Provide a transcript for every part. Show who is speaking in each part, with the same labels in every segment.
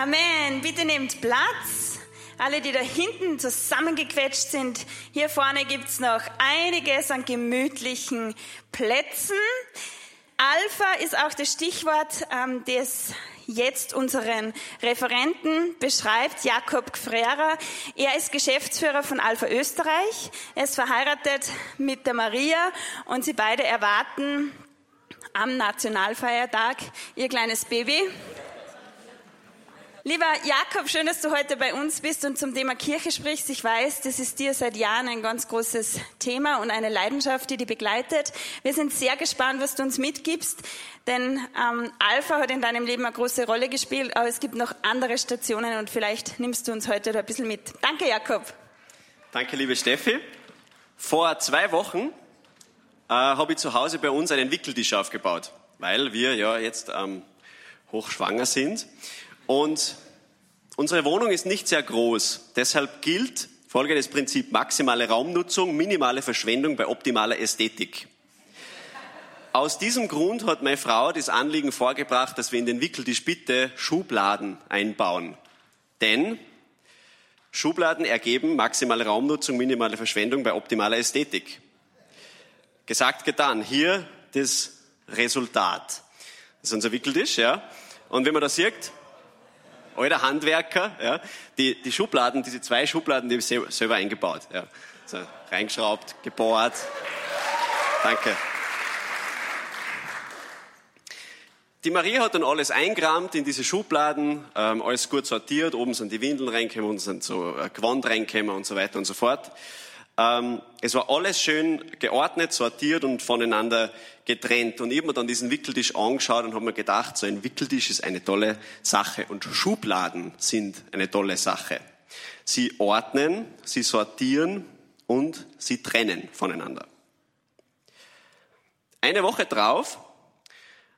Speaker 1: Amen. Bitte nehmt Platz. Alle, die da hinten zusammengequetscht sind, hier vorne gibt's noch einiges an gemütlichen Plätzen. Alpha ist auch das Stichwort, ähm, das jetzt unseren Referenten beschreibt, Jakob Gfrera. Er ist Geschäftsführer von Alpha Österreich. Er ist verheiratet mit der Maria und sie beide erwarten am Nationalfeiertag ihr kleines Baby. Lieber Jakob, schön, dass du heute bei uns bist und zum Thema Kirche sprichst. Ich weiß, das ist dir seit Jahren ein ganz großes Thema und eine Leidenschaft, die dich begleitet. Wir sind sehr gespannt, was du uns mitgibst, denn ähm, Alpha hat in deinem Leben eine große Rolle gespielt, aber es gibt noch andere Stationen und vielleicht nimmst du uns heute da ein bisschen mit. Danke, Jakob.
Speaker 2: Danke, liebe Steffi. Vor zwei Wochen äh, habe ich zu Hause bei uns einen Wickeltisch aufgebaut, weil wir ja jetzt ähm, hochschwanger sind. Und unsere Wohnung ist nicht sehr groß. Deshalb gilt folgendes Prinzip maximale Raumnutzung, minimale Verschwendung bei optimaler Ästhetik. Aus diesem Grund hat meine Frau das Anliegen vorgebracht, dass wir in den Wickeltisch bitte Schubladen einbauen. Denn Schubladen ergeben maximale Raumnutzung, minimale Verschwendung bei optimaler Ästhetik. Gesagt, getan. Hier das Resultat. Das ist unser Wickeltisch, ja. Und wenn man das sieht, alter Handwerker, ja, die, die Schubladen, diese zwei Schubladen, die habe ich selber eingebaut. Ja. So, reingeschraubt, gebohrt. Danke. Die Maria hat dann alles eingerahmt in diese Schubladen, ähm, alles gut sortiert. Oben sind die Windeln reingekommen, unten sind so äh, Gewand reingekommen und so weiter und so fort. Ähm, es war alles schön geordnet, sortiert und voneinander getrennt. Und ich habe mir dann diesen Wickeltisch angeschaut und habe mir gedacht, so ein Wickeltisch ist eine tolle Sache und Schubladen sind eine tolle Sache. Sie ordnen, sie sortieren und sie trennen voneinander. Eine Woche drauf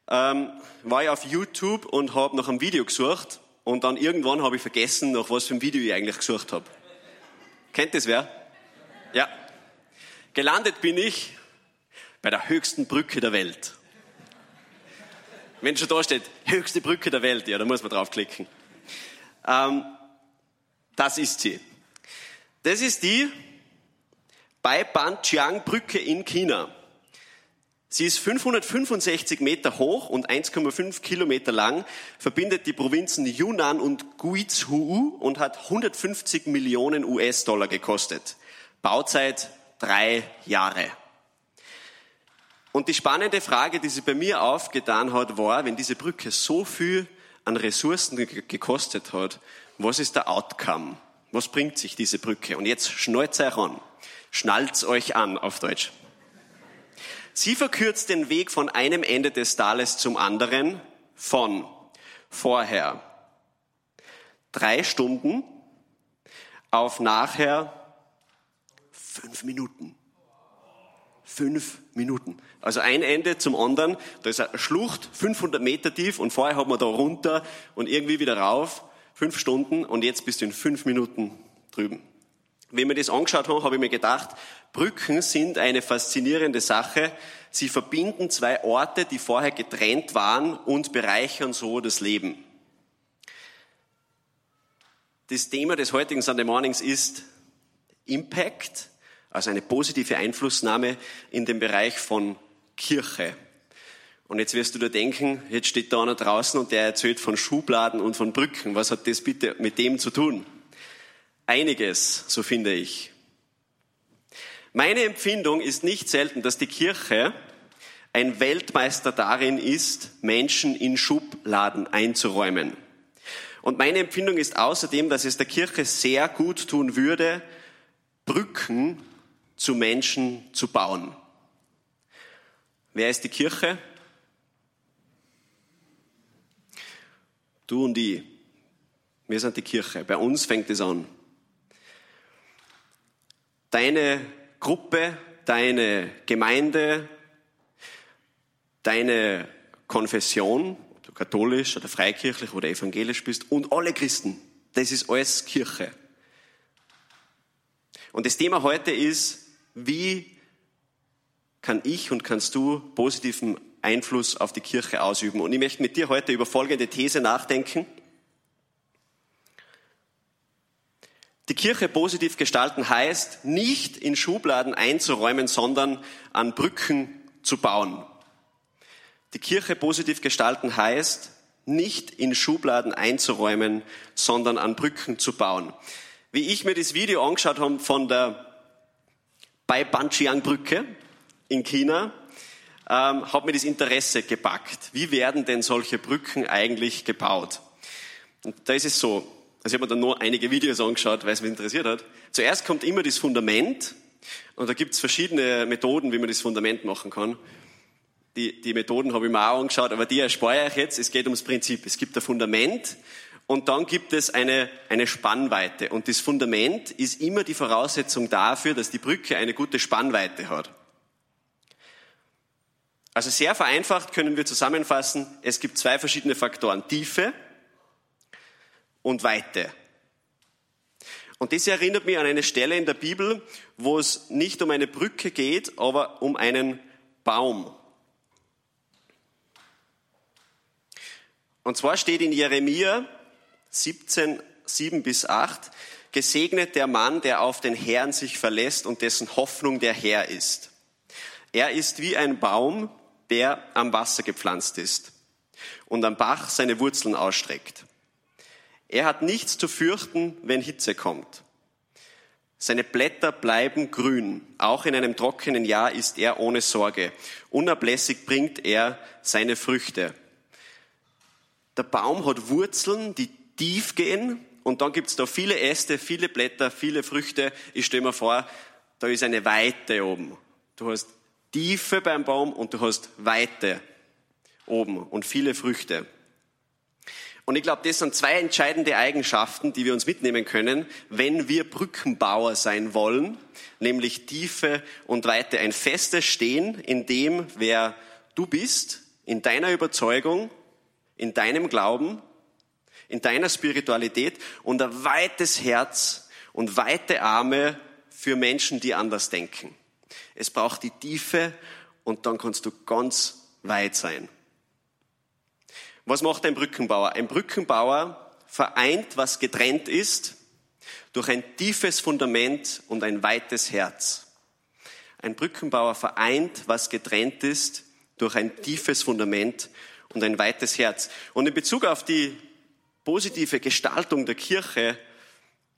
Speaker 2: ähm, war ich auf YouTube und habe nach einem Video gesucht und dann irgendwann habe ich vergessen, nach was für ein Video ich eigentlich gesucht habe. Kennt das wer? Ja. Gelandet bin ich bei der höchsten Brücke der Welt. Wenn schon da steht, höchste Brücke der Welt, ja, da muss man draufklicken. Ähm, das ist sie. Das ist die Baibanqiang-Brücke in China. Sie ist 565 Meter hoch und 1,5 Kilometer lang, verbindet die Provinzen Yunnan und Guizhou und hat 150 Millionen US-Dollar gekostet. Bauzeit drei Jahre. Und die spannende Frage, die sie bei mir aufgetan hat, war, wenn diese Brücke so viel an Ressourcen gekostet hat, was ist der Outcome? Was bringt sich diese Brücke? Und jetzt schnallt euch an. Schnallt euch an auf Deutsch. Sie verkürzt den Weg von einem Ende des Tales zum anderen von vorher drei Stunden auf nachher Fünf Minuten. Fünf Minuten. Also ein Ende zum anderen. Da ist eine Schlucht, 500 Meter tief und vorher hat man da runter und irgendwie wieder rauf. Fünf Stunden und jetzt bist du in fünf Minuten drüben. Wenn wir das angeschaut haben, habe ich mir gedacht, Brücken sind eine faszinierende Sache. Sie verbinden zwei Orte, die vorher getrennt waren und bereichern so das Leben. Das Thema des heutigen Sunday Mornings ist Impact also eine positive Einflussnahme in dem Bereich von Kirche. Und jetzt wirst du dir denken, jetzt steht da einer draußen und der erzählt von Schubladen und von Brücken. Was hat das bitte mit dem zu tun? Einiges, so finde ich. Meine Empfindung ist nicht selten, dass die Kirche ein Weltmeister darin ist, Menschen in Schubladen einzuräumen. Und meine Empfindung ist außerdem, dass es der Kirche sehr gut tun würde, Brücken zu Menschen zu bauen. Wer ist die Kirche? Du und ich. Wir sind die Kirche. Bei uns fängt es an. Deine Gruppe, deine Gemeinde, deine Konfession, ob du katholisch oder freikirchlich oder evangelisch bist und alle Christen, das ist alles Kirche. Und das Thema heute ist, wie kann ich und kannst du positiven Einfluss auf die Kirche ausüben? Und ich möchte mit dir heute über folgende These nachdenken. Die Kirche positiv gestalten heißt, nicht in Schubladen einzuräumen, sondern an Brücken zu bauen. Die Kirche positiv gestalten heißt, nicht in Schubladen einzuräumen, sondern an Brücken zu bauen. Wie ich mir das Video angeschaut habe von der bei Banqiang-Brücke in China, ähm, hat mir das Interesse gepackt. Wie werden denn solche Brücken eigentlich gebaut? Und da ist es so, also ich habe mir dann nur einige Videos angeschaut, weil es mich interessiert hat. Zuerst kommt immer das Fundament und da gibt es verschiedene Methoden, wie man das Fundament machen kann. Die, die Methoden habe ich mir auch angeschaut, aber die erspare ich jetzt. Es geht ums Prinzip. Es gibt ein Fundament und dann gibt es eine, eine Spannweite. Und das Fundament ist immer die Voraussetzung dafür, dass die Brücke eine gute Spannweite hat. Also sehr vereinfacht können wir zusammenfassen, es gibt zwei verschiedene Faktoren, Tiefe und Weite. Und das erinnert mich an eine Stelle in der Bibel, wo es nicht um eine Brücke geht, aber um einen Baum. Und zwar steht in Jeremia 17, 7 bis 8, gesegnet der Mann, der auf den Herrn sich verlässt und dessen Hoffnung der Herr ist. Er ist wie ein Baum, der am Wasser gepflanzt ist und am Bach seine Wurzeln ausstreckt. Er hat nichts zu fürchten, wenn Hitze kommt. Seine Blätter bleiben grün. Auch in einem trockenen Jahr ist er ohne Sorge. Unablässig bringt er seine Früchte. Der Baum hat Wurzeln, die tief gehen und dann gibt's da viele Äste, viele Blätter, viele Früchte. Ich stelle mir vor, da ist eine Weite oben. Du hast Tiefe beim Baum und du hast Weite oben und viele Früchte. Und ich glaube, das sind zwei entscheidende Eigenschaften, die wir uns mitnehmen können, wenn wir Brückenbauer sein wollen, nämlich Tiefe und Weite. Ein festes Stehen in dem, wer du bist, in deiner Überzeugung, in deinem Glauben, in deiner Spiritualität und ein weites Herz und weite Arme für Menschen, die anders denken. Es braucht die Tiefe und dann kannst du ganz weit sein. Was macht ein Brückenbauer? Ein Brückenbauer vereint, was getrennt ist, durch ein tiefes Fundament und ein weites Herz. Ein Brückenbauer vereint, was getrennt ist, durch ein tiefes Fundament und ein weites Herz. Und in Bezug auf die positive Gestaltung der Kirche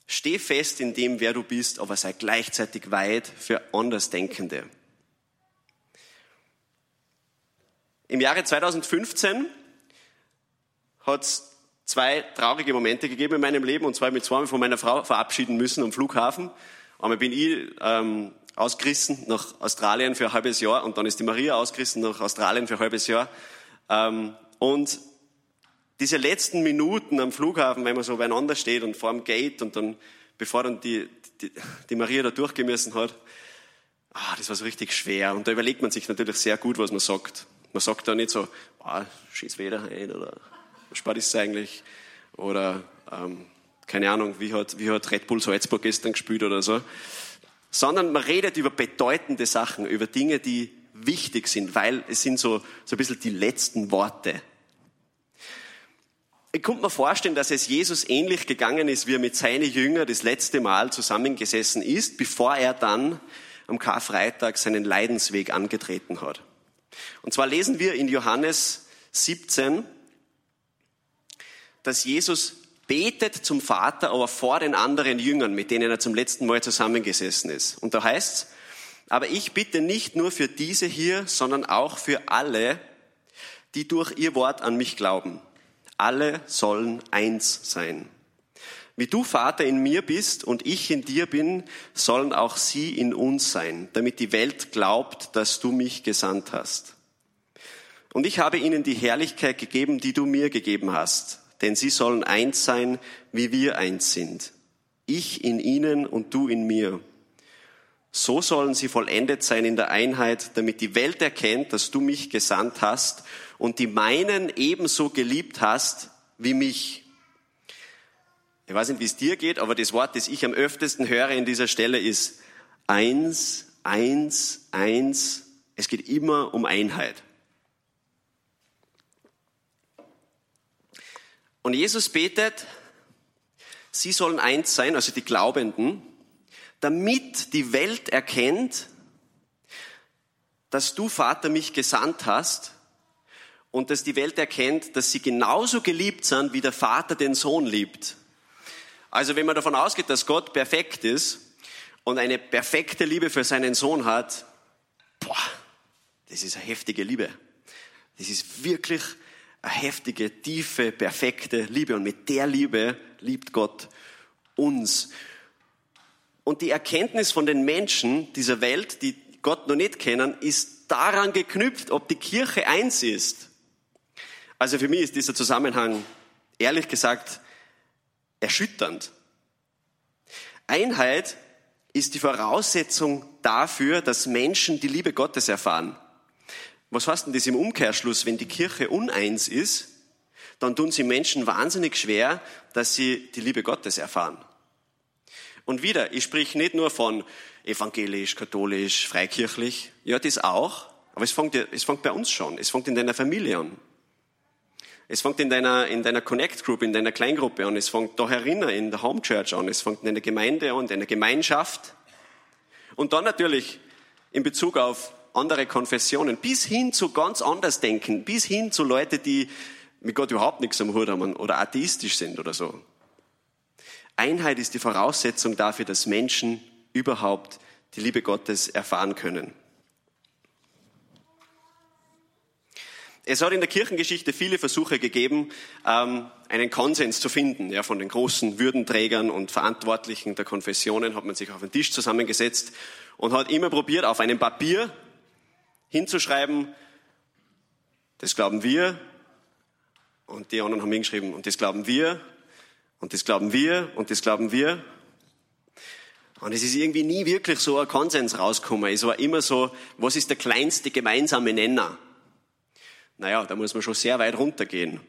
Speaker 2: Steh fest in dem, wer du bist, aber sei gleichzeitig weit für Andersdenkende. Im Jahre 2015 hat es zwei traurige Momente gegeben in meinem Leben, und zwar mit zweimal von meiner Frau verabschieden müssen am Flughafen. Einmal bin ich ähm, ausgerissen nach Australien für ein halbes Jahr und dann ist die Maria ausgerissen nach Australien für ein halbes Jahr. Ähm, und diese letzten Minuten am Flughafen, wenn man so beieinander steht und vor dem Gate und dann, bevor dann die, die, die Maria da durchgemessen hat, ah, das war so richtig schwer. Und da überlegt man sich natürlich sehr gut, was man sagt. Man sagt da nicht so, ah, schieß weder ein oder was spart ist eigentlich? Oder, ähm, keine Ahnung, wie hat, wie hat Red Bull Salzburg gestern gespielt oder so. Sondern man redet über bedeutende Sachen, über Dinge, die wichtig sind, weil es sind so, so ein bisschen die letzten Worte ich könnte mir vorstellen, dass es Jesus ähnlich gegangen ist, wie er mit seinen Jüngern das letzte Mal zusammengesessen ist, bevor er dann am Karfreitag seinen Leidensweg angetreten hat. Und zwar lesen wir in Johannes 17, dass Jesus betet zum Vater, aber vor den anderen Jüngern, mit denen er zum letzten Mal zusammengesessen ist. Und da heißt's, aber ich bitte nicht nur für diese hier, sondern auch für alle, die durch ihr Wort an mich glauben alle sollen eins sein. Wie du Vater in mir bist und ich in dir bin, sollen auch sie in uns sein, damit die Welt glaubt, dass du mich gesandt hast. Und ich habe ihnen die Herrlichkeit gegeben, die du mir gegeben hast, denn sie sollen eins sein, wie wir eins sind. Ich in ihnen und du in mir. So sollen sie vollendet sein in der Einheit, damit die Welt erkennt, dass du mich gesandt hast und die meinen ebenso geliebt hast wie mich. Ich weiß nicht, wie es dir geht, aber das Wort, das ich am öftesten höre in dieser Stelle ist eins, eins, eins. Es geht immer um Einheit. Und Jesus betet, Sie sollen eins sein, also die Glaubenden, damit die Welt erkennt, dass du, Vater, mich gesandt hast und dass die Welt erkennt, dass sie genauso geliebt sind, wie der Vater den Sohn liebt. Also wenn man davon ausgeht, dass Gott perfekt ist und eine perfekte Liebe für seinen Sohn hat, boah, das ist eine heftige Liebe. Das ist wirklich eine heftige, tiefe, perfekte Liebe. Und mit der Liebe liebt Gott uns. Und die Erkenntnis von den Menschen dieser Welt, die Gott noch nicht kennen, ist daran geknüpft, ob die Kirche eins ist. Also für mich ist dieser Zusammenhang ehrlich gesagt erschütternd. Einheit ist die Voraussetzung dafür, dass Menschen die Liebe Gottes erfahren. Was heißt denn das im Umkehrschluss? Wenn die Kirche uneins ist, dann tun sie Menschen wahnsinnig schwer, dass sie die Liebe Gottes erfahren. Und wieder, ich sprich nicht nur von evangelisch, katholisch, freikirchlich. Ja, das auch. Aber es fängt, es fängt bei uns schon. Es fängt in deiner Familie an. Es fängt in deiner, in deiner Connect Group, in deiner Kleingruppe an. Es fängt da herinnen in der Home Church an. Es fängt in deiner Gemeinde an, in deiner Gemeinschaft. Und dann natürlich in Bezug auf andere Konfessionen, bis hin zu ganz anders denken, bis hin zu Leute, die mit Gott überhaupt nichts am Hut haben oder atheistisch sind oder so. Einheit ist die Voraussetzung dafür, dass Menschen überhaupt die Liebe Gottes erfahren können. Es hat in der Kirchengeschichte viele Versuche gegeben, ähm, einen Konsens zu finden. Ja, von den großen Würdenträgern und Verantwortlichen der Konfessionen hat man sich auf den Tisch zusammengesetzt und hat immer probiert, auf einem Papier hinzuschreiben, das glauben wir, und die anderen haben hingeschrieben, und das glauben wir, und das glauben wir, und das glauben wir. Und es ist irgendwie nie wirklich so ein Konsens rausgekommen. Es war immer so, was ist der kleinste gemeinsame Nenner? Naja, da muss man schon sehr weit runtergehen,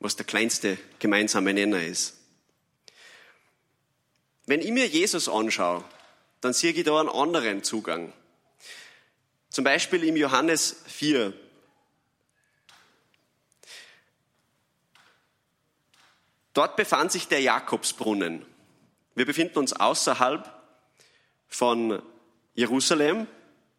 Speaker 2: was der kleinste gemeinsame Nenner ist. Wenn ich mir Jesus anschaue, dann sehe ich da einen anderen Zugang. Zum Beispiel im Johannes 4. Dort befand sich der Jakobsbrunnen. Wir befinden uns außerhalb von Jerusalem.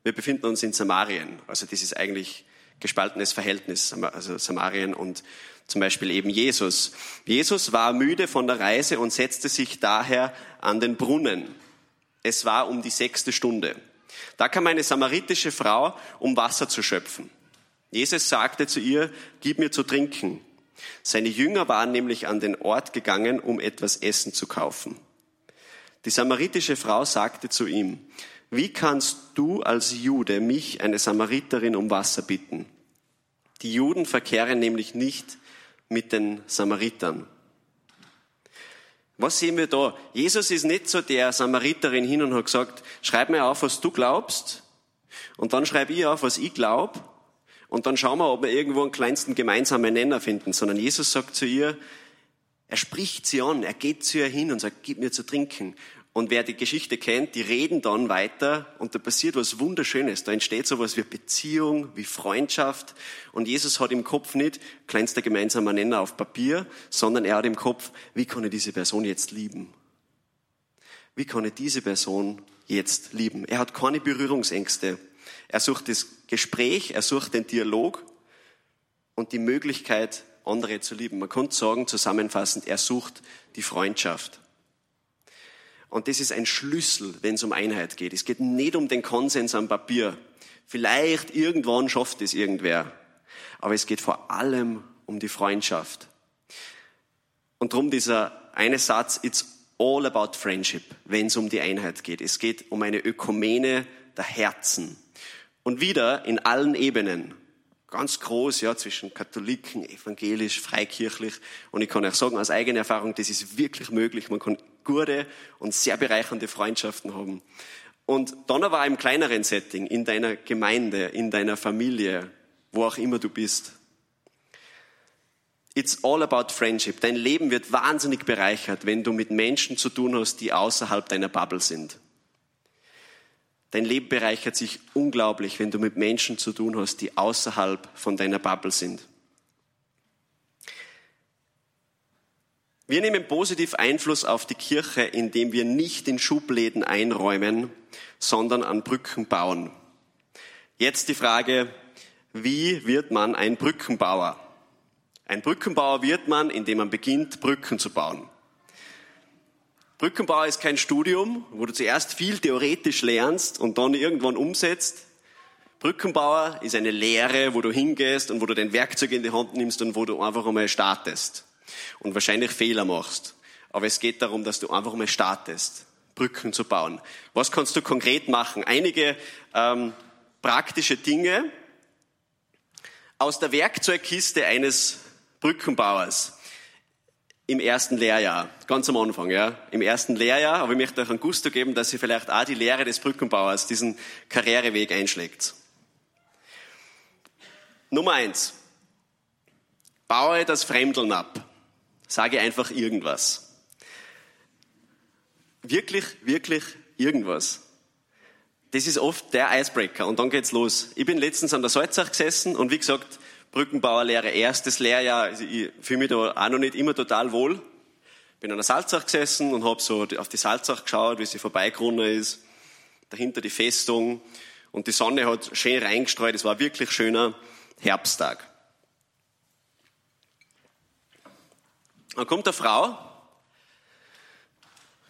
Speaker 2: Wir befinden uns in Samarien. Also das ist eigentlich gespaltenes Verhältnis, also Samarien und zum Beispiel eben Jesus. Jesus war müde von der Reise und setzte sich daher an den Brunnen. Es war um die sechste Stunde. Da kam eine samaritische Frau, um Wasser zu schöpfen. Jesus sagte zu ihr, gib mir zu trinken. Seine Jünger waren nämlich an den Ort gegangen, um etwas Essen zu kaufen. Die samaritische Frau sagte zu ihm, wie kannst du als Jude mich, eine Samariterin, um Wasser bitten? Die Juden verkehren nämlich nicht mit den Samaritern. Was sehen wir da? Jesus ist nicht so der Samariterin hin und hat gesagt, schreib mir auf, was du glaubst, und dann schreibe ich auf, was ich glaube, und dann schauen wir, ob wir irgendwo einen kleinsten gemeinsamen Nenner finden, sondern Jesus sagt zu ihr, er spricht sie an, er geht zu ihr hin und sagt, gib mir zu trinken. Und wer die Geschichte kennt, die reden dann weiter und da passiert was Wunderschönes. Da entsteht sowas wie Beziehung, wie Freundschaft. Und Jesus hat im Kopf nicht kleinster gemeinsamer Nenner auf Papier, sondern er hat im Kopf, wie kann ich diese Person jetzt lieben? Wie kann ich diese Person jetzt lieben? Er hat keine Berührungsängste. Er sucht das Gespräch, er sucht den Dialog und die Möglichkeit, andere zu lieben. Man könnte sagen, zusammenfassend, er sucht die Freundschaft. Und das ist ein Schlüssel, wenn es um Einheit geht. Es geht nicht um den Konsens am Papier. Vielleicht irgendwann schafft es irgendwer. Aber es geht vor allem um die Freundschaft. Und darum dieser eine Satz, it's all about friendship, wenn es um die Einheit geht. Es geht um eine Ökumene der Herzen. Und wieder in allen Ebenen. Ganz groß, ja, zwischen Katholiken, evangelisch, freikirchlich. Und ich kann euch sagen, aus eigener Erfahrung, das ist wirklich möglich. Man kann gute und sehr bereichernde Freundschaften haben. Und dann aber im kleineren Setting, in deiner Gemeinde, in deiner Familie, wo auch immer du bist. It's all about friendship. Dein Leben wird wahnsinnig bereichert, wenn du mit Menschen zu tun hast, die außerhalb deiner Bubble sind. Dein Leben bereichert sich unglaublich, wenn du mit Menschen zu tun hast, die außerhalb von deiner Bubble sind. Wir nehmen positiv Einfluss auf die Kirche, indem wir nicht in Schubläden einräumen, sondern an Brücken bauen. Jetzt die Frage, wie wird man ein Brückenbauer? Ein Brückenbauer wird man, indem man beginnt, Brücken zu bauen. Brückenbauer ist kein Studium, wo du zuerst viel theoretisch lernst und dann irgendwann umsetzt. Brückenbauer ist eine Lehre, wo du hingehst und wo du dein Werkzeug in die Hand nimmst und wo du einfach einmal startest und wahrscheinlich Fehler machst. Aber es geht darum, dass du einfach mal startest, Brücken zu bauen. Was kannst du konkret machen? Einige ähm, praktische Dinge aus der Werkzeugkiste eines Brückenbauers im ersten Lehrjahr, ganz am Anfang, ja, im ersten Lehrjahr, aber ich möchte euch ein Gusto geben, dass ihr vielleicht auch die Lehre des Brückenbauers, diesen Karriereweg einschlägt. Nummer eins. Baue das Fremdeln ab. Sage einfach irgendwas. Wirklich, wirklich irgendwas. Das ist oft der Icebreaker und dann geht's los. Ich bin letztens an der Salzach gesessen und wie gesagt, Brückenbauerlehre, erstes Lehrjahr, also ich fühle mich da auch noch nicht immer total wohl. Bin an der Salzach gesessen und habe so auf die Salzach geschaut, wie sie vorbeigerunnen ist. Dahinter die Festung und die Sonne hat schön reingestreut. Es war wirklich schöner Herbsttag. Dann kommt eine Frau,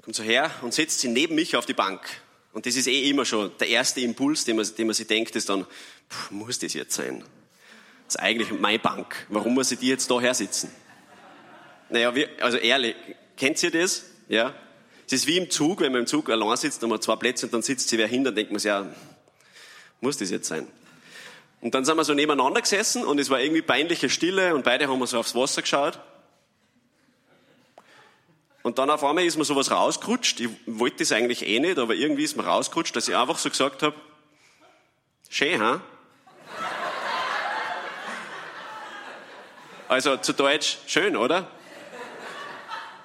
Speaker 2: kommt so her und setzt sie neben mich auf die Bank. Und das ist eh immer schon der erste Impuls, den man, den man sich denkt, ist dann, pff, muss das jetzt sein? Das ist eigentlich meine Bank. Warum muss ich die jetzt da her sitzen? Naja, wir, also ehrlich, kennt ihr das? Ja? Es ist wie im Zug, wenn man im Zug allein sitzt, und man zwei Plätze und dann sitzt sie wer hin, dann denkt man sich, ja, muss das jetzt sein? Und dann sind wir so nebeneinander gesessen und es war irgendwie peinliche Stille und beide haben wir so aufs Wasser geschaut. Und dann auf einmal ist mir sowas rausgerutscht. Ich wollte das eigentlich eh nicht, aber irgendwie ist mir rausgerutscht, dass ich einfach so gesagt habe, schön, ha? Also zu Deutsch, schön, oder?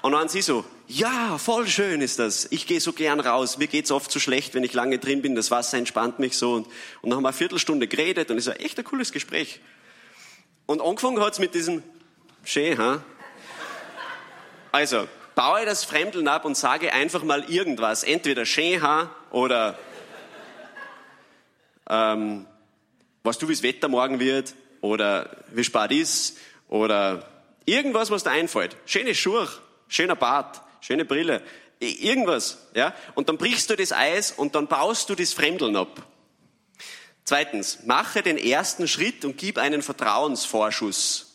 Speaker 2: Und dann sie so, ja, voll schön ist das. Ich gehe so gern raus. Mir geht's oft so schlecht, wenn ich lange drin bin. Das Wasser entspannt mich so. Und, und dann haben wir eine Viertelstunde geredet und es war echt ein cooles Gespräch. Und angefangen hat's mit diesem schön, ha? Also, baue das Fremdeln ab und sage einfach mal irgendwas. Entweder schön, ha? Oder ähm, was du, wie das Wetter morgen wird, oder wie spät ist, oder irgendwas, was dir einfällt. Schöne Schuhe, schöner Bart, schöne Brille, irgendwas, ja. Und dann brichst du das Eis und dann baust du das Fremdeln ab. Zweitens, mache den ersten Schritt und gib einen Vertrauensvorschuss.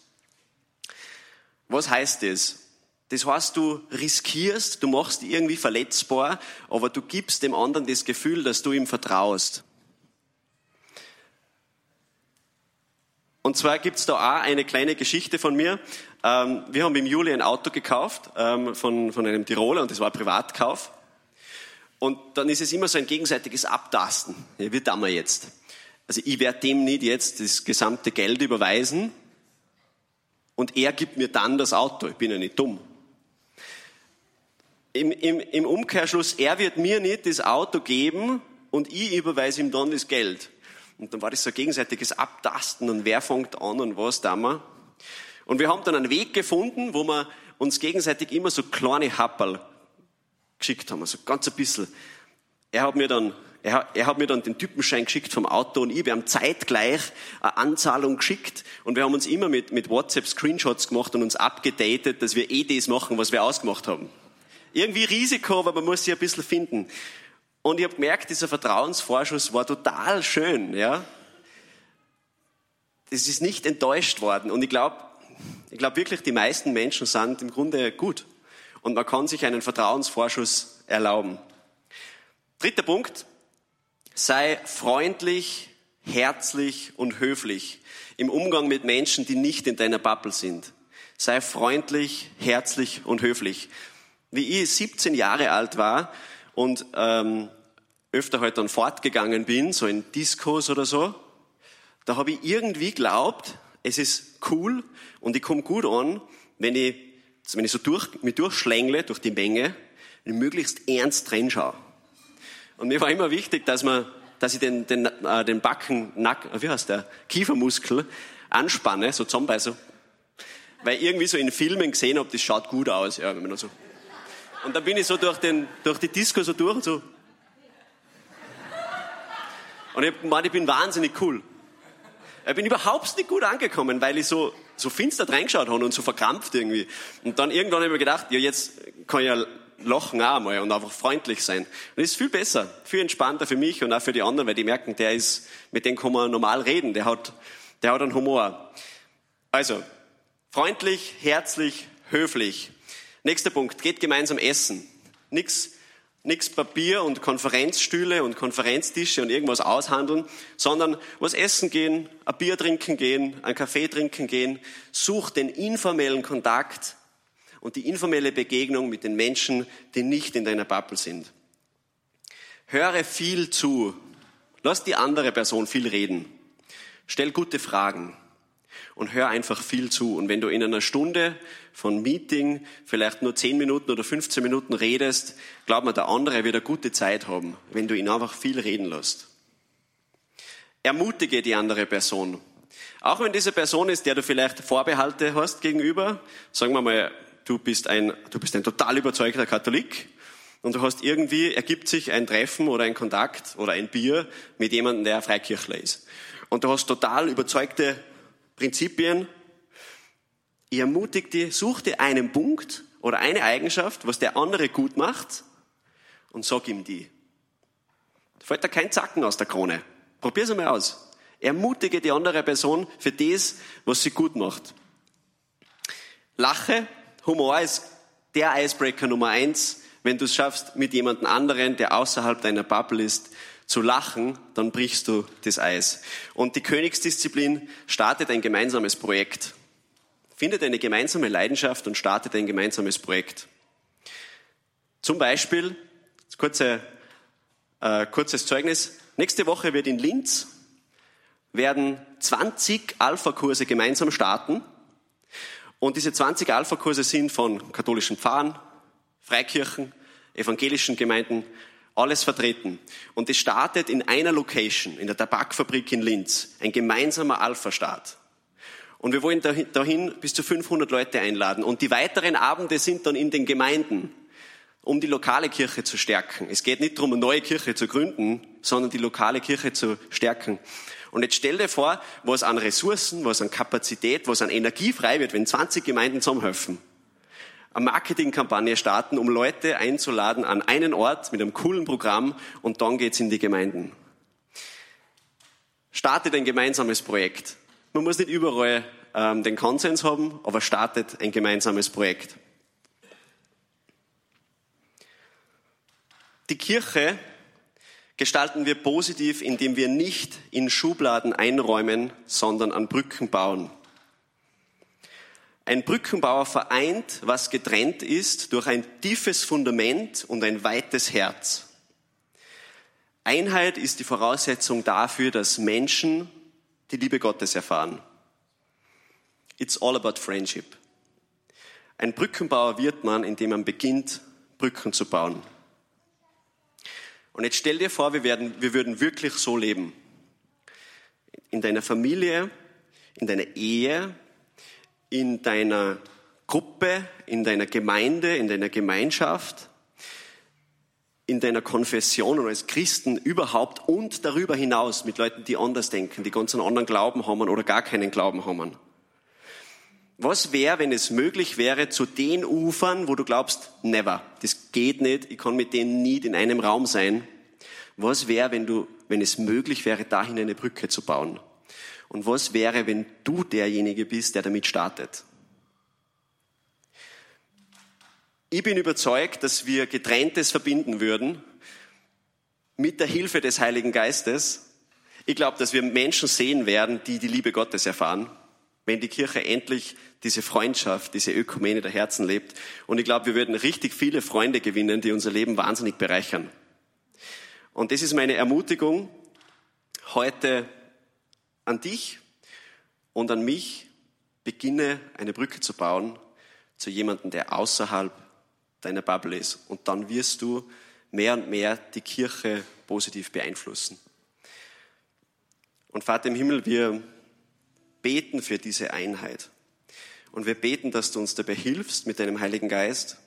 Speaker 2: Was heißt das? Das heißt, du riskierst, du machst irgendwie verletzbar, aber du gibst dem anderen das Gefühl, dass du ihm vertraust. Und zwar gibt's da auch eine kleine Geschichte von mir. Ähm, wir haben im Juli ein Auto gekauft ähm, von, von einem Tiroler und das war ein Privatkauf. Und dann ist es immer so ein gegenseitiges Abtasten. Ja, wie tun wir jetzt? Also ich werde dem nicht jetzt das gesamte Geld überweisen und er gibt mir dann das Auto. Ich bin ja nicht dumm. Im, im, Im Umkehrschluss, er wird mir nicht das Auto geben und ich überweise ihm dann das Geld. Und dann war das so ein gegenseitiges Abtasten und wer fängt an und was da wir. Und wir haben dann einen Weg gefunden, wo wir uns gegenseitig immer so kleine Happerl geschickt haben, also ganz ein bisschen. Er hat mir dann, er, er hat mir dann den Typenschein geschickt vom Auto und ich, wir haben zeitgleich eine Anzahlung geschickt und wir haben uns immer mit, mit WhatsApp Screenshots gemacht und uns abgedatet, dass wir eh das machen, was wir ausgemacht haben. Irgendwie Risiko, aber man muss sich ein bisschen finden. Und ich habe gemerkt, dieser Vertrauensvorschuss war total schön, ja. Es ist nicht enttäuscht worden. Und ich glaube, ich glaube wirklich, die meisten Menschen sind im Grunde gut. Und man kann sich einen Vertrauensvorschuss erlauben. Dritter Punkt. Sei freundlich, herzlich und höflich im Umgang mit Menschen, die nicht in deiner Bubble sind. Sei freundlich, herzlich und höflich. Wie ich 17 Jahre alt war, und ähm, öfter halt dann fortgegangen bin, so in Diskos oder so, da habe ich irgendwie glaubt, es ist cool und ich komme gut an, wenn ich, wenn ich so durch, mich durchschlängle durch die Menge, und möglichst ernst reinschaue. Und mir war immer wichtig, dass man, dass ich den, den, äh, den Backen, Nack, wie heißt der, Kiefermuskel anspanne, so zusammenbeiße. Weil irgendwie so in Filmen gesehen habe, das schaut gut aus, ja, wenn man so. Und dann bin ich so durch, den, durch die Disco so durch und so. Und ich meine, ich bin wahnsinnig cool. Ich bin überhaupt nicht gut angekommen, weil ich so, so finster reingeschaut habe und so verkrampft irgendwie. Und dann irgendwann habe ich mir gedacht, ja, jetzt kann ich ja lachen auch mal und einfach freundlich sein. Und das ist viel besser, viel entspannter für mich und auch für die anderen, weil die merken, der ist, mit dem kann man normal reden, der hat, der hat einen Humor. Also, freundlich, herzlich, höflich. Nächster Punkt, geht gemeinsam essen. Nix, nix Papier und Konferenzstühle und Konferenztische und irgendwas aushandeln, sondern was essen gehen, ein Bier trinken gehen, ein Kaffee trinken gehen. Such den informellen Kontakt und die informelle Begegnung mit den Menschen, die nicht in deiner Bubble sind. Höre viel zu. Lass die andere Person viel reden. Stell gute Fragen und hör einfach viel zu. Und wenn du in einer Stunde von Meeting vielleicht nur 10 Minuten oder 15 Minuten redest, glaub mir, der andere wird eine gute Zeit haben, wenn du ihn einfach viel reden lässt. Ermutige die andere Person. Auch wenn diese Person ist, der du vielleicht Vorbehalte hast gegenüber, sagen wir mal, du bist ein, du bist ein total überzeugter Katholik und du hast irgendwie, ergibt sich ein Treffen oder ein Kontakt oder ein Bier mit jemandem, der Freikirchler ist. Und du hast total überzeugte Prinzipien. Ich ermutige dich, such dir einen Punkt oder eine Eigenschaft, was der andere gut macht und sag ihm die. Da fällt da kein Zacken aus der Krone. Probier's einmal aus. Ermutige die andere Person für das, was sie gut macht. Lache Humor ist der Icebreaker Nummer eins. Wenn du es schaffst, mit jemandem anderen, der außerhalb deiner Bubble ist, zu lachen, dann brichst du das Eis. Und die Königsdisziplin startet ein gemeinsames Projekt. Findet eine gemeinsame Leidenschaft und startet ein gemeinsames Projekt. Zum Beispiel, kurze, äh, kurzes Zeugnis, nächste Woche wird in Linz werden 20 Alpha-Kurse gemeinsam starten und diese 20 Alpha-Kurse sind von katholischen Pfarrern, Freikirchen, evangelischen Gemeinden, alles vertreten. Und es startet in einer Location, in der Tabakfabrik in Linz, ein gemeinsamer Alpha-Start. Und wir wollen dahin bis zu 500 Leute einladen. Und die weiteren Abende sind dann in den Gemeinden, um die lokale Kirche zu stärken. Es geht nicht darum, eine neue Kirche zu gründen, sondern die lokale Kirche zu stärken. Und jetzt stell dir vor, was an Ressourcen, was an Kapazität, was an Energie frei wird, wenn 20 Gemeinden zusammenhelfen. Eine Marketingkampagne starten, um Leute einzuladen an einen Ort mit einem coolen Programm und dann geht's in die Gemeinden. Startet ein gemeinsames Projekt. Man muss nicht überall ähm, den Konsens haben, aber startet ein gemeinsames Projekt. Die Kirche gestalten wir positiv, indem wir nicht in Schubladen einräumen, sondern an Brücken bauen. Ein Brückenbauer vereint, was getrennt ist, durch ein tiefes Fundament und ein weites Herz. Einheit ist die Voraussetzung dafür, dass Menschen die Liebe Gottes erfahren. It's all about friendship. Ein Brückenbauer wird man, indem man beginnt, Brücken zu bauen. Und jetzt stell dir vor, wir, werden, wir würden wirklich so leben. In deiner Familie, in deiner Ehe, in deiner Gruppe, in deiner Gemeinde, in deiner Gemeinschaft, in deiner Konfession und als Christen überhaupt und darüber hinaus mit Leuten, die anders denken, die ganz einen anderen Glauben haben oder gar keinen Glauben haben. Was wäre, wenn es möglich wäre, zu den Ufern, wo du glaubst, never, das geht nicht, ich kann mit denen nie in einem Raum sein. Was wäre, wenn du, wenn es möglich wäre, dahin eine Brücke zu bauen? Und was wäre, wenn du derjenige bist, der damit startet? Ich bin überzeugt, dass wir Getrenntes verbinden würden mit der Hilfe des Heiligen Geistes. Ich glaube, dass wir Menschen sehen werden, die die Liebe Gottes erfahren wenn die Kirche endlich diese Freundschaft, diese Ökumene der Herzen lebt. Und ich glaube, wir würden richtig viele Freunde gewinnen, die unser Leben wahnsinnig bereichern. Und das ist meine Ermutigung heute an dich und an mich. Beginne eine Brücke zu bauen zu jemandem, der außerhalb deiner Bubble ist. Und dann wirst du mehr und mehr die Kirche positiv beeinflussen. Und Vater im Himmel, wir beten für diese Einheit. Und wir beten, dass du uns dabei hilfst mit deinem Heiligen Geist,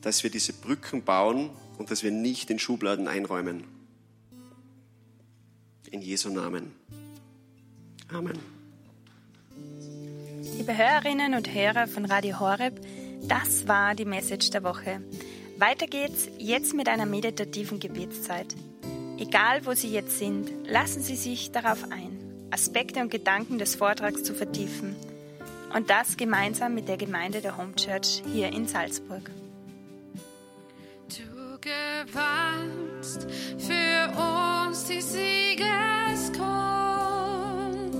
Speaker 2: dass wir diese Brücken bauen und dass wir nicht in Schubladen einräumen. In Jesu Namen. Amen.
Speaker 1: Liebe Hörerinnen und Hörer von Radio Horeb, das war die Message der Woche. Weiter geht's jetzt mit einer meditativen Gebetszeit. Egal, wo Sie jetzt sind, lassen Sie sich darauf ein, Aspekte und Gedanken des Vortrags zu vertiefen. Und das gemeinsam mit der Gemeinde der Home Church hier in Salzburg.
Speaker 3: Du gewandt für uns die Siegeskrone,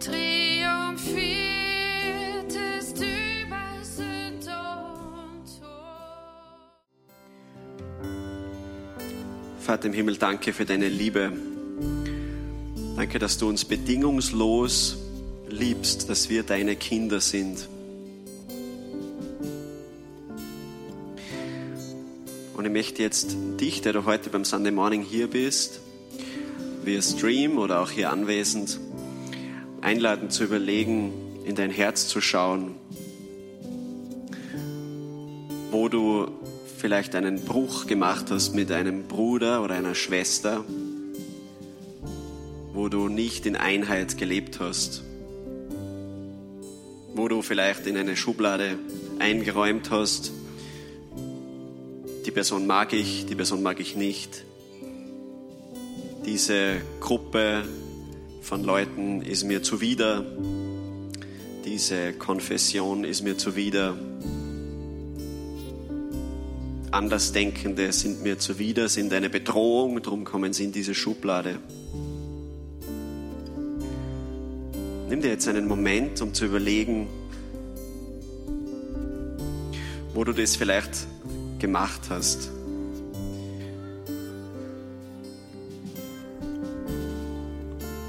Speaker 3: triumphiertest über Sünd und Tod.
Speaker 2: Vater im Himmel, danke für deine Liebe. Danke, dass du uns bedingungslos liebst, dass wir deine Kinder sind. Und ich möchte jetzt dich, der du heute beim Sunday Morning hier bist, via Stream oder auch hier anwesend, einladen zu überlegen, in dein Herz zu schauen, wo du vielleicht einen Bruch gemacht hast mit einem Bruder oder einer Schwester, wo du nicht in Einheit gelebt hast, wo du vielleicht in eine Schublade eingeräumt hast, Person mag ich, die Person mag ich nicht. Diese Gruppe von Leuten ist mir zuwider. Diese Konfession ist mir zuwider. Andersdenkende sind mir zuwider, sind eine Bedrohung, darum kommen sie in diese Schublade. Nimm dir jetzt einen Moment, um zu überlegen, wo du das vielleicht gemacht hast.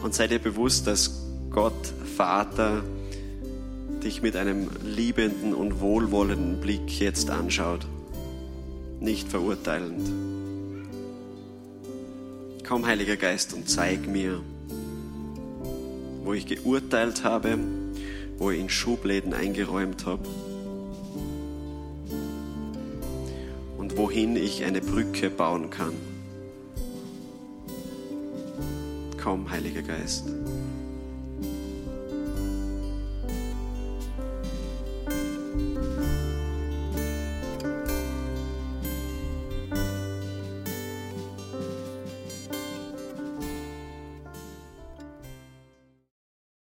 Speaker 2: Und sei dir bewusst, dass Gott, Vater, dich mit einem liebenden und wohlwollenden Blick jetzt anschaut, nicht verurteilend. Komm, Heiliger Geist, und zeig mir, wo ich geurteilt habe, wo ich in Schubläden eingeräumt habe wohin ich eine Brücke bauen kann. Komm, Heiliger Geist.